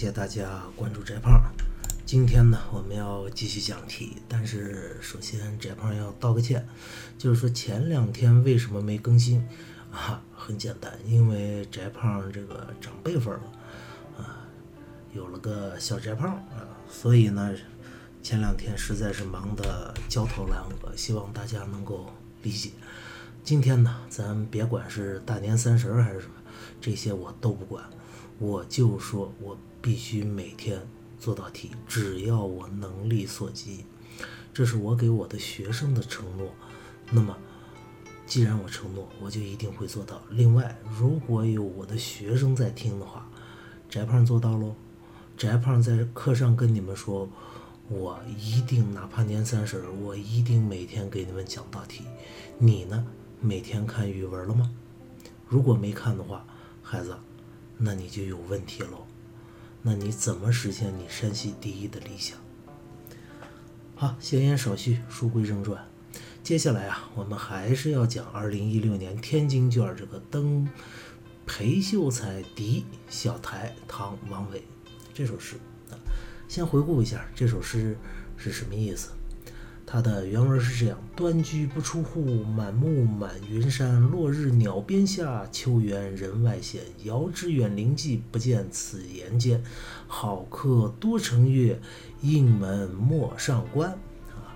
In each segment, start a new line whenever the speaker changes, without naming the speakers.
谢大家关注翟胖。今天呢，我们要继续讲题，但是首先翟胖要道个歉，就是说前两天为什么没更新啊？很简单，因为翟胖这个长辈分了啊，有了个小翟胖啊，所以呢，前两天实在是忙得焦头烂额，希望大家能够理解。今天呢，咱别管是大年三十还是什么，这些我都不管，我就说我必须每天做道题，只要我能力所及，这是我给我的学生的承诺。那么，既然我承诺，我就一定会做到。另外，如果有我的学生在听的话，翟胖做到喽。翟胖在课上跟你们说，我一定哪怕年三十，我一定每天给你们讲道题。你呢？每天看语文了吗？如果没看的话，孩子，那你就有问题喽。那你怎么实现你山西第一的理想？好，闲言少叙，书归正传。接下来啊，我们还是要讲二零一六年天津卷这个登裴秀才题小台唐王维这首诗。先回顾一下这首诗是什么意思。它的原文是这样：端居不出户，满目满云山。落日鸟边下，秋园人外闲。遥知远邻际，不见此言间。好客多成月，应门莫上关。啊，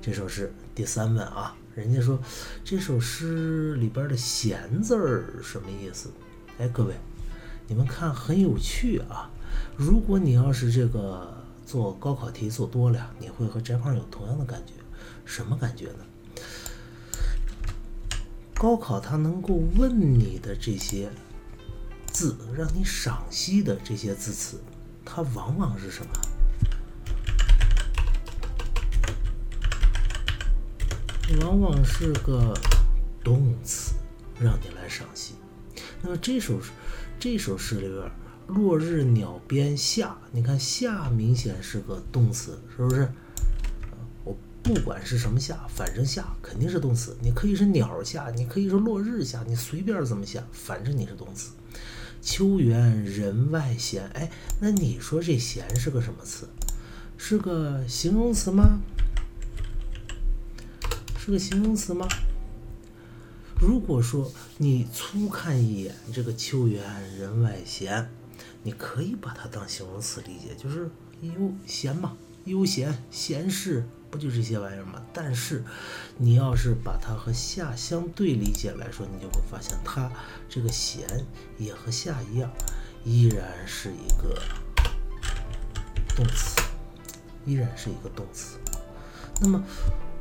这首诗第三问啊，人家说这首诗里边的“闲”字儿什么意思？哎，各位，你们看很有趣啊。如果你要是这个。做高考题做多了，你会和翟胖有同样的感觉，什么感觉呢？高考它能够问你的这些字，让你赏析的这些字词，它往往是什么？往往是个动词，让你来赏析。那么这首这首诗里边。落日鸟边下，你看下明显是个动词，是不是？我不管是什么下，反正下肯定是动词。你可以是鸟下，你可以是落日下，你随便怎么下，反正你是动词。秋园人外闲，哎，那你说这闲是个什么词？是个形容词吗？是个形容词吗？如果说你粗看一眼这个秋园人外闲。你可以把它当形容词理解，就是悠闲嘛，悠闲闲适，不就这些玩意儿吗？但是，你要是把它和下相对理解来说，你就会发现它这个闲也和下一样，依然是一个动词，依然是一个动词。那么，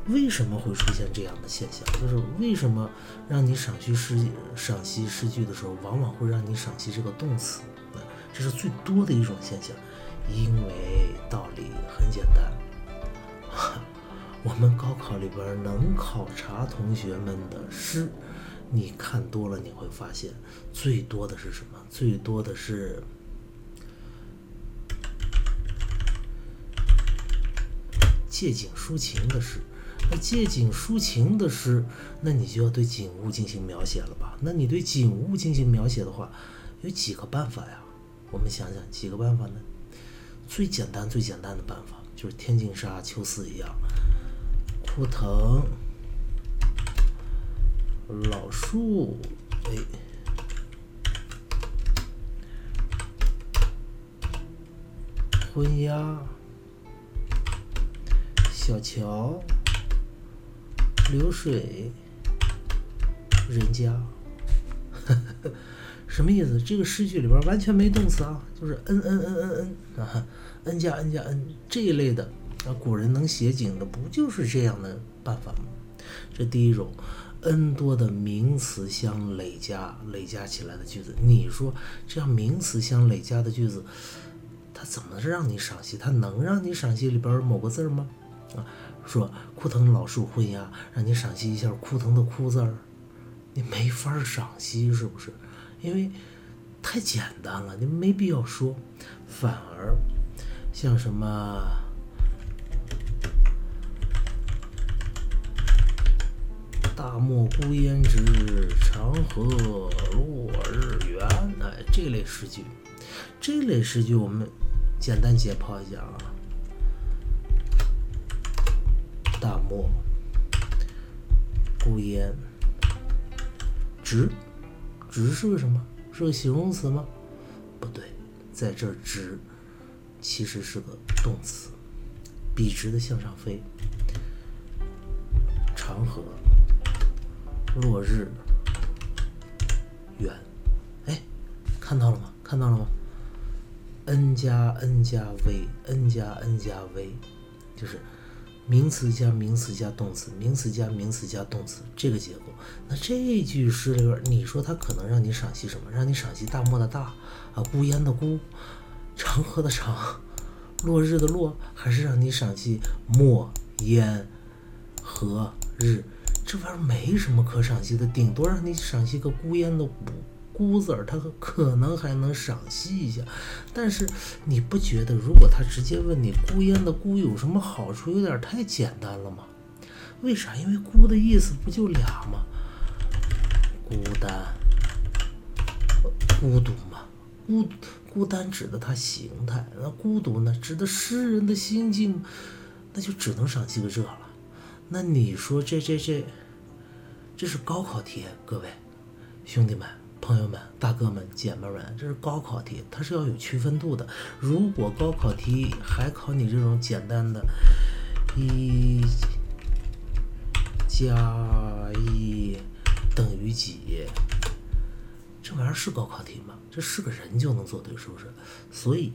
为什么会出现这样的现象？就是为什么让你赏析诗赏析诗句的时候，往往会让你赏析这个动词？这是最多的一种现象，因为道理很简单，我们高考里边能考察同学们的诗，你看多了你会发现，最多的是什么？最多的是借景抒情的诗。那借景抒情的诗，那你就要对景物进行描写了吧？那你对景物进行描写的话，有几个办法呀？我们想想几个办法呢？最简单、最简单的办法就是天净沙、秋思一样，枯藤老树，哎，昏鸦，小桥，流水，人家，呵呵。什么意思？这个诗句里边完全没动词啊，就是嗯嗯嗯嗯嗯啊，n 加 n 加 n 这一类的啊，古人能写景的不就是这样的办法吗？这第一种，n 多的名词相累加累加起来的句子，你说这样名词相累加的句子，它怎么让你赏析？它能让你赏析里边某个字吗？啊，说枯藤老树昏鸦，让你赏析一下枯藤的枯字儿，你没法赏析，是不是？因为太简单了，你没必要说。反而像什么大漠孤烟直，长河落日圆。哎，这类诗句，这类诗句我们简单解剖一下啊。大漠孤烟直，直是个什么？是个形容词吗？不对，在这儿直其实是个动词，笔直的向上飞。长河落日圆，哎，看到了吗？看到了吗？n 加 n 加 v，n 加 n 加 v，就是名词加名词加动词，名词加名词加动词这个结构。那这句诗里边，你说它可能让你赏析什么？让你赏析大漠的大啊，孤烟的孤，长河的长，落日的落，还是让你赏析墨烟和？日，这玩意儿没什么可赏析的，顶多让你赏析个孤烟的孤孤字儿，他可能还能赏析一下。但是你不觉得，如果他直接问你孤烟的孤有什么好处，有点太简单了吗？为啥？因为孤的意思不就俩吗？孤单、孤独嘛。孤孤单指的它形态，那孤独呢，指的诗人的心境，那就只能赏析个这了。那你说这这这，这是高考题，各位兄弟们、朋友们、大哥们、姐妹们，这是高考题，它是要有区分度的。如果高考题还考你这种简单的，一加一等于几，这玩意儿是高考题吗？这是个人就能做对，是不是？所以，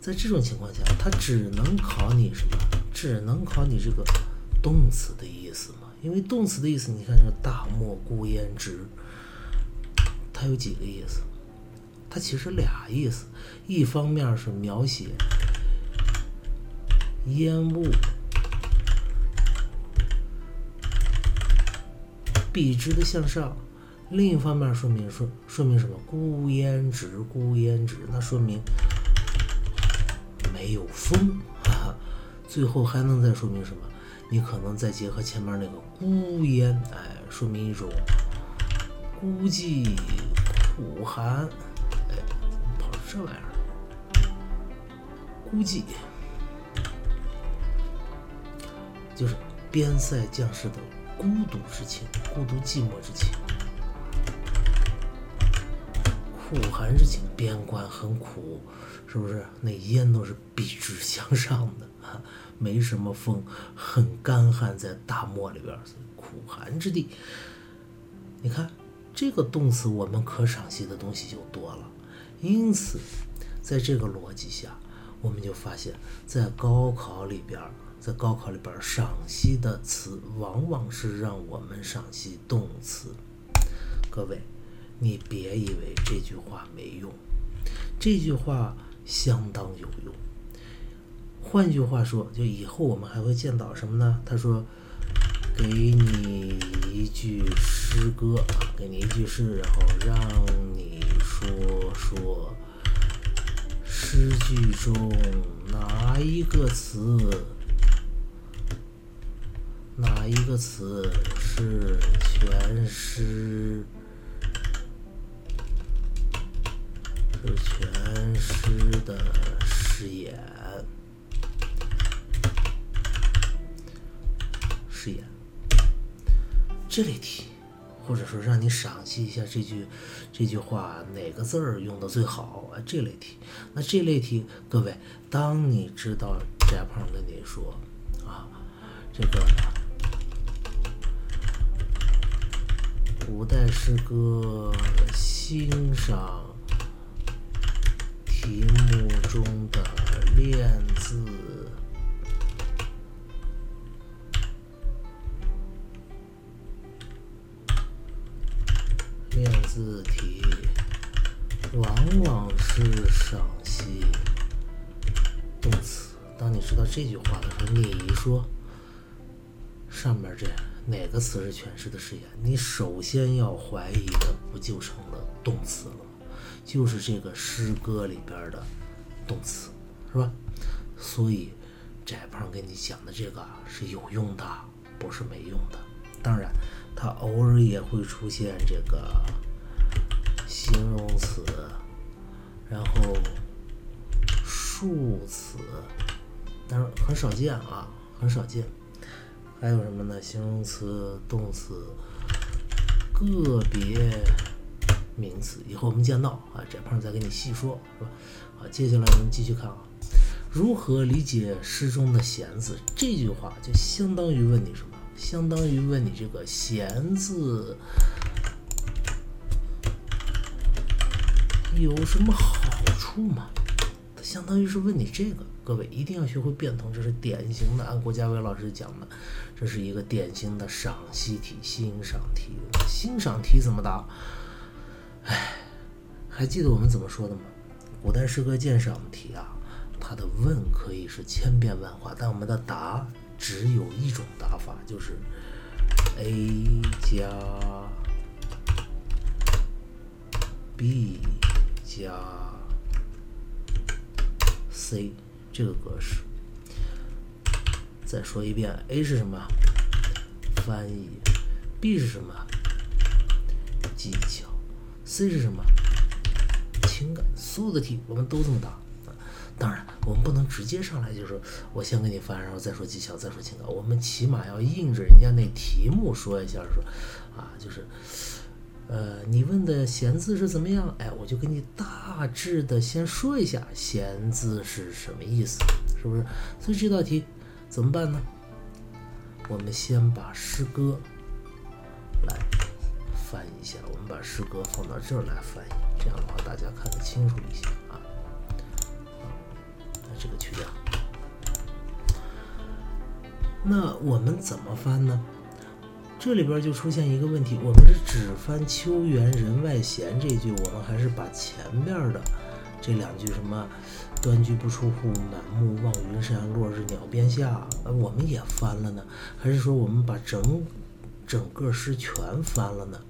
在这种情况下，它只能考你什么？只能考你这个动词的意思嘛？因为动词的意思，你看这个“大漠孤烟直”，它有几个意思？它其实俩意思，一方面是描写烟雾笔直的向上，另一方面说明说说明什么？孤烟直，孤烟直，那说明没有风。最后还能再说明什么？你可能再结合前面那个孤烟，哎，说明一种孤寂、苦寒，哎，跑这玩意儿，孤寂，就是边塞将士的孤独之情，孤独寂寞之情，苦寒之情，边关很苦，是不是？那烟都是笔直向上的啊。没什么风，很干旱，在大漠里边，苦寒之地。你看这个动词，我们可赏析的东西就多了。因此，在这个逻辑下，我们就发现，在高考里边，在高考里边赏析的词，往往是让我们赏析动词。各位，你别以为这句话没用，这句话相当有用。换句话说，就以后我们还会见到什么呢？他说：“给你一句诗歌，给你一句诗，然后让你说说诗句中哪一个词，哪一个词是全诗，是全诗的诗眼。”试验这类题，或者说让你赏析一下这句这句话哪个字儿用的最好啊？这类题，那这类题，各位，当你知道翟胖跟你说啊，这个古代诗歌欣赏题目中的练字。练字题往往是赏析动词。当你知道这句话的时候，你说上面这哪个词是诠释的誓言？你首先要怀疑的不就成了动词了吗？就是这个诗歌里边的动词，是吧？所以翟胖给你讲的这个是有用的，不是没用的。当然，它偶尔也会出现这个形容词，然后数词，但是很少见啊，很少见。还有什么呢？形容词、动词、个别名词。以后我们见到啊，这胖再给你细说，是吧？好，接下来我们继续看啊。如何理解诗中的“闲”字？这句话就相当于问你什么？相当于问你这个“闲”字有什么好处吗？它相当于是问你这个。各位一定要学会变通，这是典型的，按国家伟老师讲的，这是一个典型的赏析题、欣赏题。欣赏题怎么答？哎，还记得我们怎么说的吗？古代诗歌鉴赏题啊。它的问可以是千变万化，但我们的答只有一种答法，就是 a 加 b 加 c 这个格式。再说一遍，a 是什么？翻译。b 是什么？技巧。c 是什么？情感。所有的题我们都这么答。当然，我们不能直接上来就说，我先给你翻，然后再说技巧，再说情感。我们起码要应着人家那题目说一下，说，啊，就是，呃，你问的闲字是怎么样？哎，我就给你大致的先说一下闲字是什么意思，是不是？所以这道题怎么办呢？我们先把诗歌来翻一下，我们把诗歌放到这儿来翻译，这样的话大家看得清楚一些啊。这个去掉。那我们怎么翻呢？这里边就出现一个问题：我们是只翻“秋园人外闲”这句，我们还是把前边的这两句什么“端居不出户，满目望云山，落日鸟边下”，我们也翻了呢？还是说我们把整整个诗全翻了呢？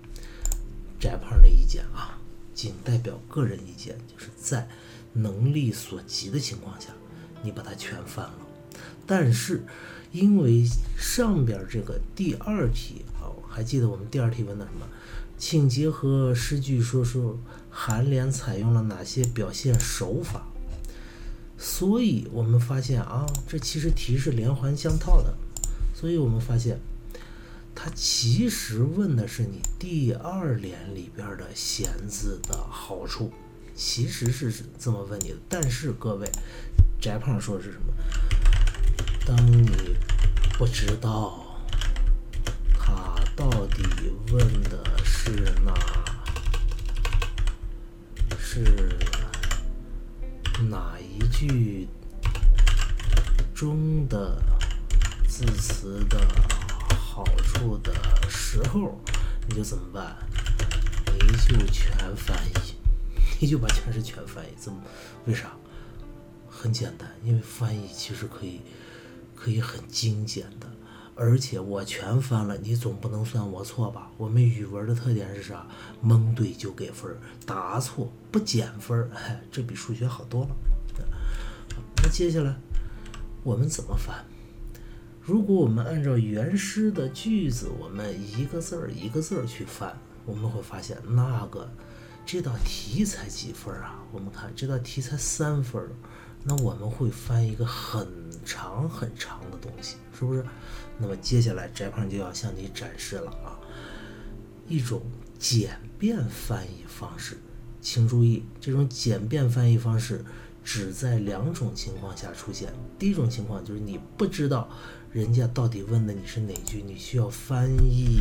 翟胖的意见啊，仅代表个人意见，就是在能力所及的情况下。你把它全翻了，但是因为上边这个第二题啊，还记得我们第二题问的什么？请结合诗句说说颔联采用了哪些表现手法。所以我们发现啊，这其实题是连环相套的。所以我们发现，它其实问的是你第二联里边的“闲”字的好处，其实是这么问你的。但是各位。翟胖说的是什么？当你不知道他到底问的是哪，是哪一句中的字词的好处的时候，你就怎么办？你就全翻译，你就把全是全翻译。怎么？为啥？很简单，因为翻译其实可以，可以很精简的，而且我全翻了，你总不能算我错吧？我们语文的特点是啥？蒙对就给分，答错不减分，哎，这比数学好多了。那接下来我们怎么翻？如果我们按照原诗的句子，我们一个字儿一个字儿去翻，我们会发现那个这道题才几分啊？我们看这道题才三分。那我们会翻一个很长很长的东西，是不是？那么接下来翟胖就要向你展示了啊，一种简便翻译方式。请注意，这种简便翻译方式只在两种情况下出现。第一种情况就是你不知道人家到底问的你是哪句，你需要翻译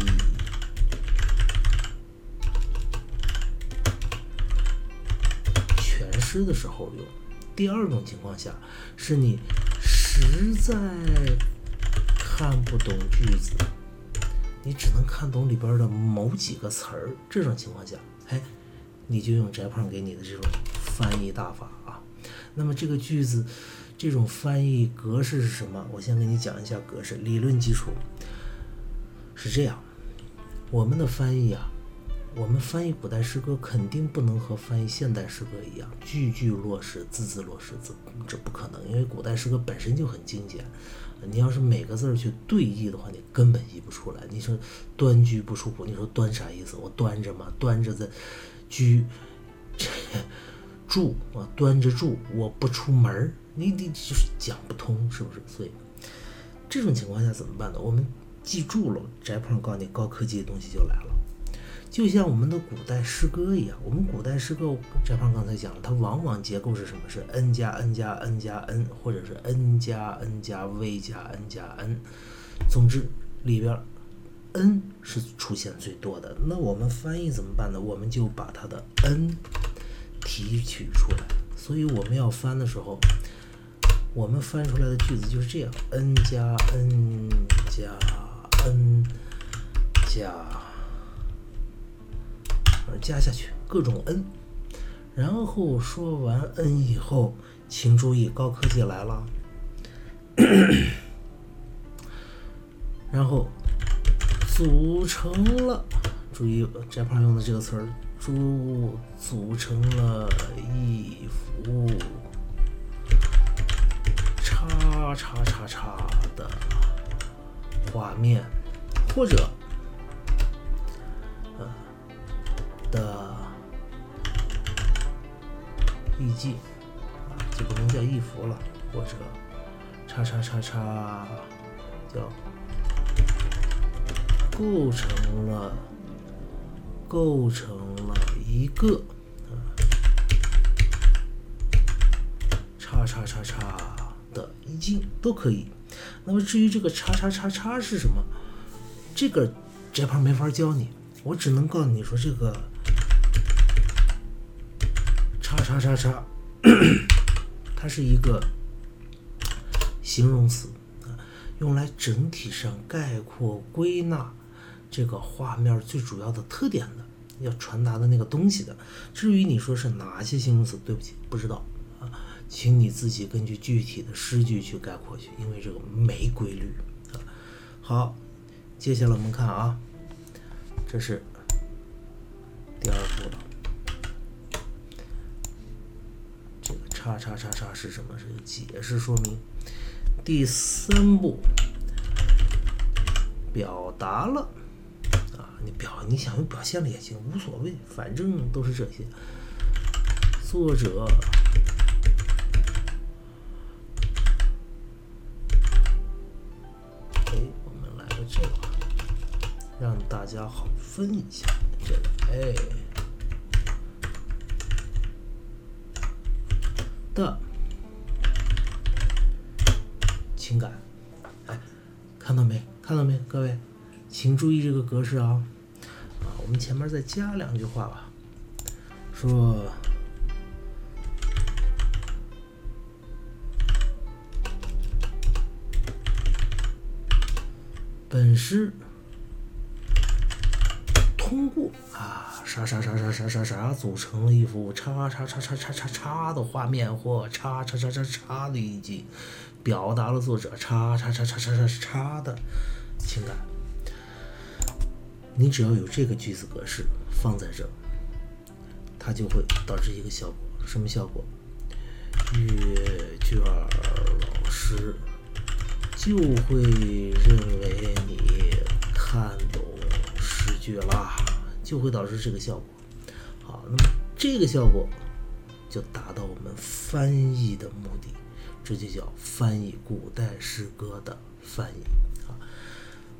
全诗的时候用。第二种情况下，是你实在看不懂句子，你只能看懂里边的某几个词儿。这种情况下，哎，你就用翟胖给你的这种翻译大法啊。那么这个句子这种翻译格式是什么？我先给你讲一下格式。理论基础是这样，我们的翻译啊，我们翻译古代诗歌肯定不能和翻译现代诗歌一样，句句落实，字字落实，字这不可能，因为古代诗歌本身就很精简。你要是每个字儿去对译的话，你根本译不出来。你说端居不出户，你说端啥意思？我端着嘛，端着在居住啊，端着住，我不出门儿，你你就是讲不通，是不是？所以这种情况下怎么办呢？我们记住了，翟鹏告诉你，高科技的东西就来了。就像我们的古代诗歌一样，我们古代诗歌，翟胖刚才讲了，它往往结构是什么？是 n 加 n 加 n 加 n，或者是 n 加 n 加 v 加 n 加 n。总之里边 n 是出现最多的。那我们翻译怎么办呢？我们就把它的 n 提取出来。所以我们要翻的时候，我们翻出来的句子就是这样：n 加 n 加 n 加。加下去各种 n，然后说完 n 以后，请注意高科技来了，然后组成了，注意翟胖用的这个词儿，组组成了一幅叉叉叉叉的画面，或者。的意境啊，就不能叫一幅了，或者叉叉叉叉叫构成了构成了一个啊叉叉叉叉的意境都可以。那么至于这个叉叉叉叉是什么，这个这盘没法教你，我只能告诉你说这个。叉叉叉，它是一个形容词，用来整体上概括归纳这个画面最主要的特点的，要传达的那个东西的。至于你说是哪些形容词，对不起，不知道啊，请你自己根据具体的诗句去概括去，因为这个没规律啊。好，接下来我们看啊，这是第二步了。叉叉叉叉是什么？是解释说明。第三步，表达了啊，你表你想用表现了也行，无所谓，反正都是这些。作者，哎，我们来个这个，让大家好分一下这个，哎。的情感，哎，看到没？看到没？各位，请注意这个格式啊！啊，我们前面再加两句话吧，说本诗。啊，啥啥啥啥啥啥啥组成了一幅叉叉叉叉叉叉叉的画面或叉叉叉叉叉的意境，表达了作者叉叉叉叉叉叉叉的情感。你只要有这个句子格式放在这，它就会导致一个效果，什么效果？阅卷老师就会认为你看懂诗。句啦，就会导致这个效果。好，那么这个效果就达到我们翻译的目的，这就叫翻译古代诗歌的翻译啊。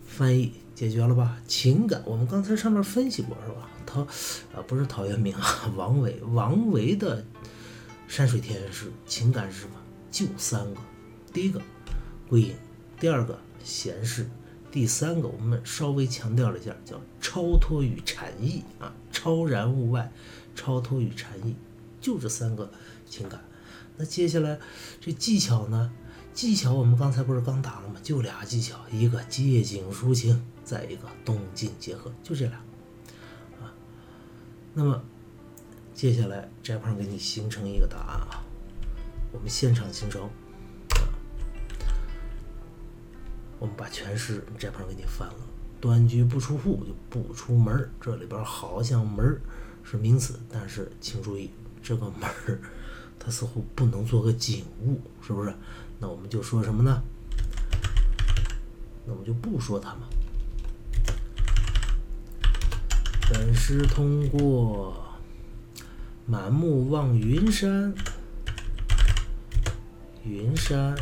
翻译解决了吧？情感，我们刚才上面分析过是吧？陶啊，不是陶渊明啊，王维，王维的山水田园诗情感是什么？就三个，第一个归隐，第二个闲适。第三个，我们稍微强调了一下，叫超脱与禅意啊，超然物外，超脱与禅意，就这三个情感。那接下来这技巧呢？技巧我们刚才不是刚打了吗？就俩技巧，一个借景抒情，再一个动静结合，就这俩啊。那么接下来翟胖给你形成一个答案啊，我们现场形成。我们把全诗这盘给你翻了，端居不出户就不出门。这里边好像门是名词，但是请注意，这个门儿它似乎不能做个景物，是不是？那我们就说什么呢？那我们就不说它嘛。本诗通过满目望云山，云山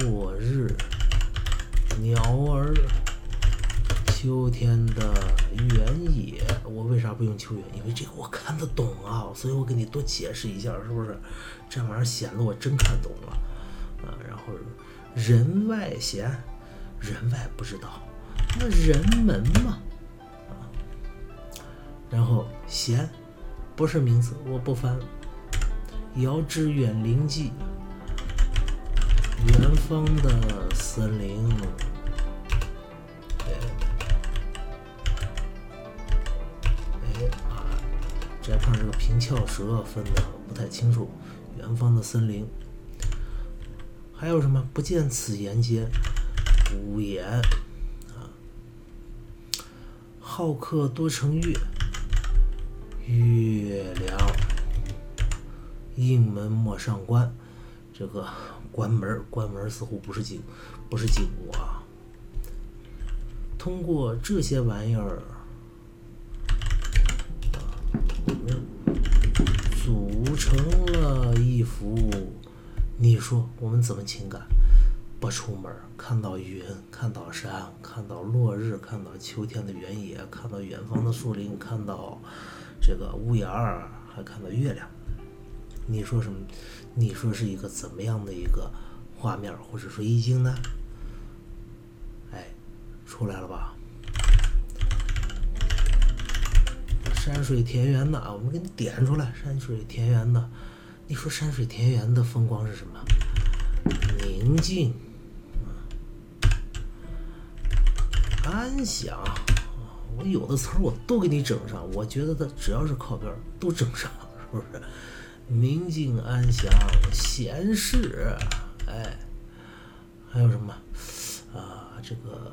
落日鸟儿，秋天的原野。我为啥不用秋原？因为这个我看得懂啊，所以我给你多解释一下，是不是？这玩意儿显得我真看懂了啊。然后人外闲，人外不知道，那人门嘛。然后闲不是名词，我不翻。遥知远灵际，远方的这个平翘舌分的不太清楚。远方的森林，还有什么？不见此言间，无言啊。好客多成月。月亮，应门莫上关。这个关门关门似乎不是景，不是景物啊。通过这些玩意儿，组成了一幅。你说我们怎么情感？不出门，看到云，看到山，看到落日，看到秋天的原野，看到远方的树林，看到。这个屋檐儿还看到月亮，你说什么？你说是一个怎么样的一个画面或者说意境呢？哎，出来了吧？山水田园的啊，我们给你点出来。山水田园的，你说山水田园的风光是什么？宁静，安详。我有的词儿我都给你整上，我觉得它只要是靠边都整上，是不是？宁静安详，闲适，哎，还有什么？啊，这个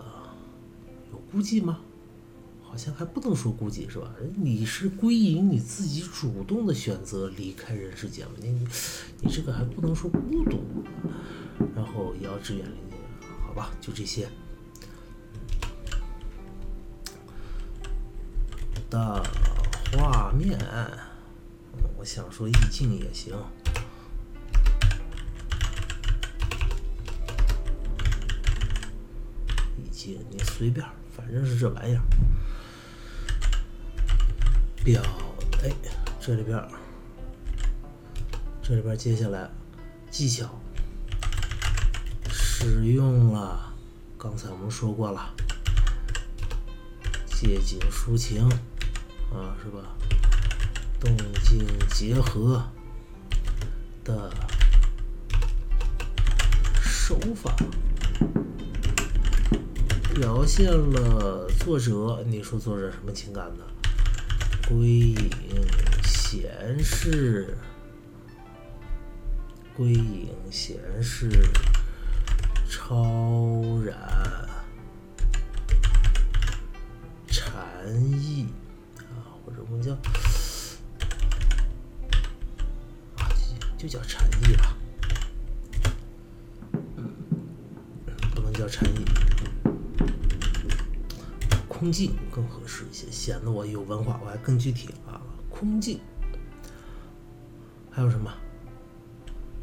有孤寂吗？好像还不能说孤寂，是吧？你是归隐，你自己主动的选择离开人世间嘛？你你这个还不能说孤独。然后遥知远离，好吧，就这些。的画面，我想说意境也行。意境你随便，反正是这玩意儿。表，哎，这里边，这里边接下来技巧使用了，刚才我们说过了，借景抒情。啊，是吧？动静结合的手法，表现了作者，你说作者什么情感呢？归隐闲适，归隐闲适，超然，禅意啊，或者。我们叫啊，就叫禅意吧，不能叫禅意，空镜更合适一些，显得我有文化，我还更具体啊。空镜，还有什么？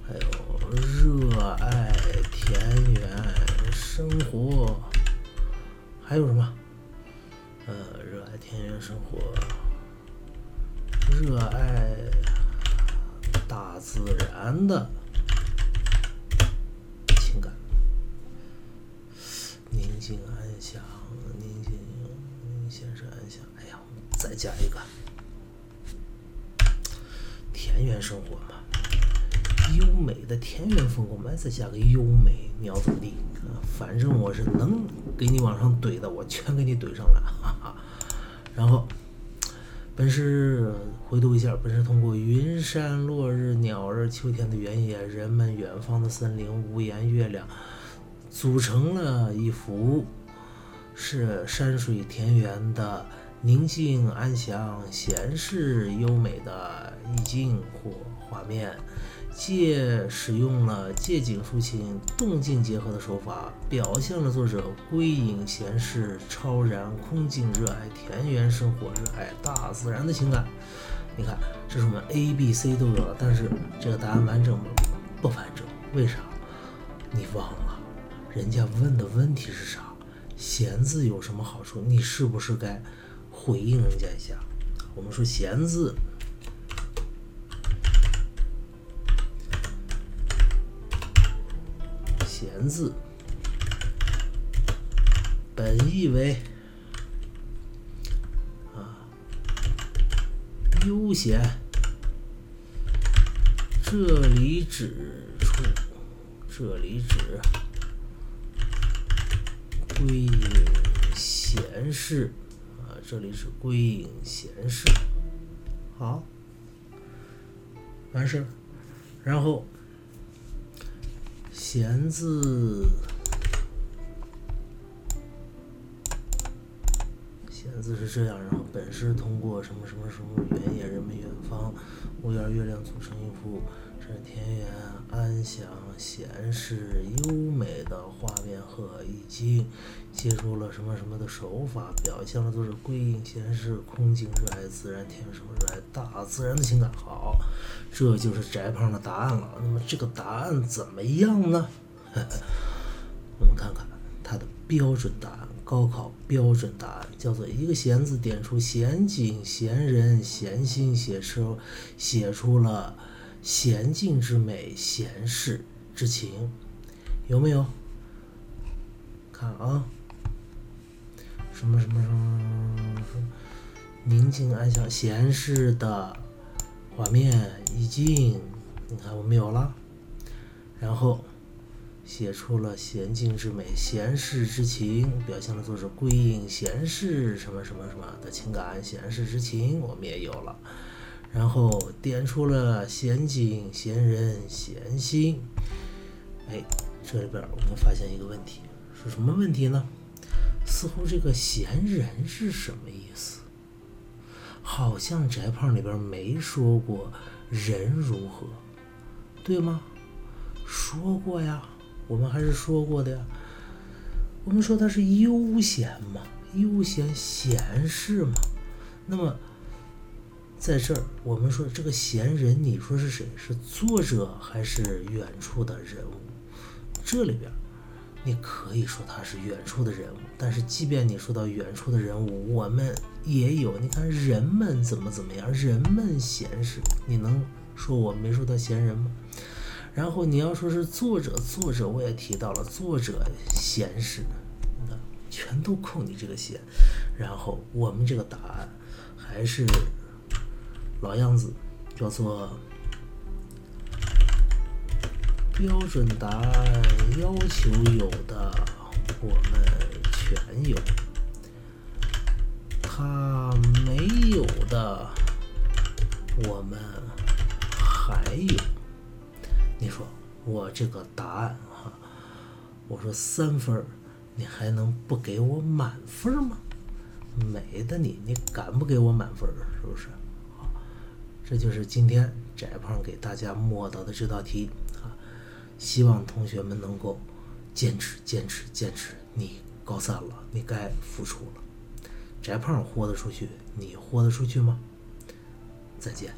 还有热爱田园生活，还有什么？呃，热爱田园生活。热爱大自然的情感，宁静安详，宁静先生安详。哎呀，再加一个田园生活嘛，优美的田园风光嘛，再加个优美，你要怎么地？反正我是能给你往上怼的，我全给你怼上来，哈哈。然后。本是回读一下，本是通过云山、落日、鸟儿、秋天的原野、人们、远方的森林、屋檐、月亮，组成了一幅是山水田园的宁静安详、闲适优美的意境或画面。借使用了借景抒情、动静结合的手法，表现了作者归隐闲适、超然空静、热爱田园生活、热爱大自然的情感。你看，这是我们 A、B、C 都有了，但是这个答案完整吗？不完整。为啥？你忘了，人家问的问题是啥？闲字有什么好处？你是不是该回应人家一下？我们说闲字。闲字，本意为啊悠闲，这里指出，这里指归隐闲适啊，这里是归隐闲适，好，完事儿，然后。闲字，闲字是这样，然后本是通过什么什么什么原野、人们、远方、屋檐、月亮组成一幅这田园安详、闲适、优美的画面和意境，借助了什么什么的手法，表现了都是归隐闲适、空静、热爱自然、田园生活、热爱大自然的情感。好。这就是翟胖的答案了。那么这个答案怎么样呢？我们看看它的标准答案，高考标准答案叫做一个闲字点出闲景、闲人、闲心，写出写出了闲静之美、闲适之情，有没有？看啊，什么什么什么，宁静安详、闲适的。画面意境，你看我们有了，然后写出了娴静之美、闲适之情，表现了作者归隐闲适什么什么什么的情感、闲适之情，我们也有了，然后点出了闲景、闲人、闲心。哎，这里边我们发现一个问题，是什么问题呢？似乎这个闲人是什么意思？好像翟胖里边没说过人如何，对吗？说过呀，我们还是说过的呀。我们说他是悠闲嘛，悠闲闲适嘛。那么在这儿，我们说这个闲人，你说是谁？是作者还是远处的人物？这里边。你可以说他是远处的人物，但是即便你说到远处的人物，我们也有。你看人们怎么怎么样，人们闲适，你能说我没说他闲人吗？然后你要说是作者，作者我也提到了，作者闲适，你看全都扣你这个闲。然后我们这个答案还是老样子，叫做。标准答案要求有的我们全有，他没有的我们还有。你说我这个答案哈，我说三分你还能不给我满分吗？没的你，你敢不给我满分是不是？这就是今天翟胖给大家默到的这道题啊。希望同学们能够坚持、坚持、坚持。你高三了，你该付出了。翟胖豁得出去，你豁得出去吗？再见。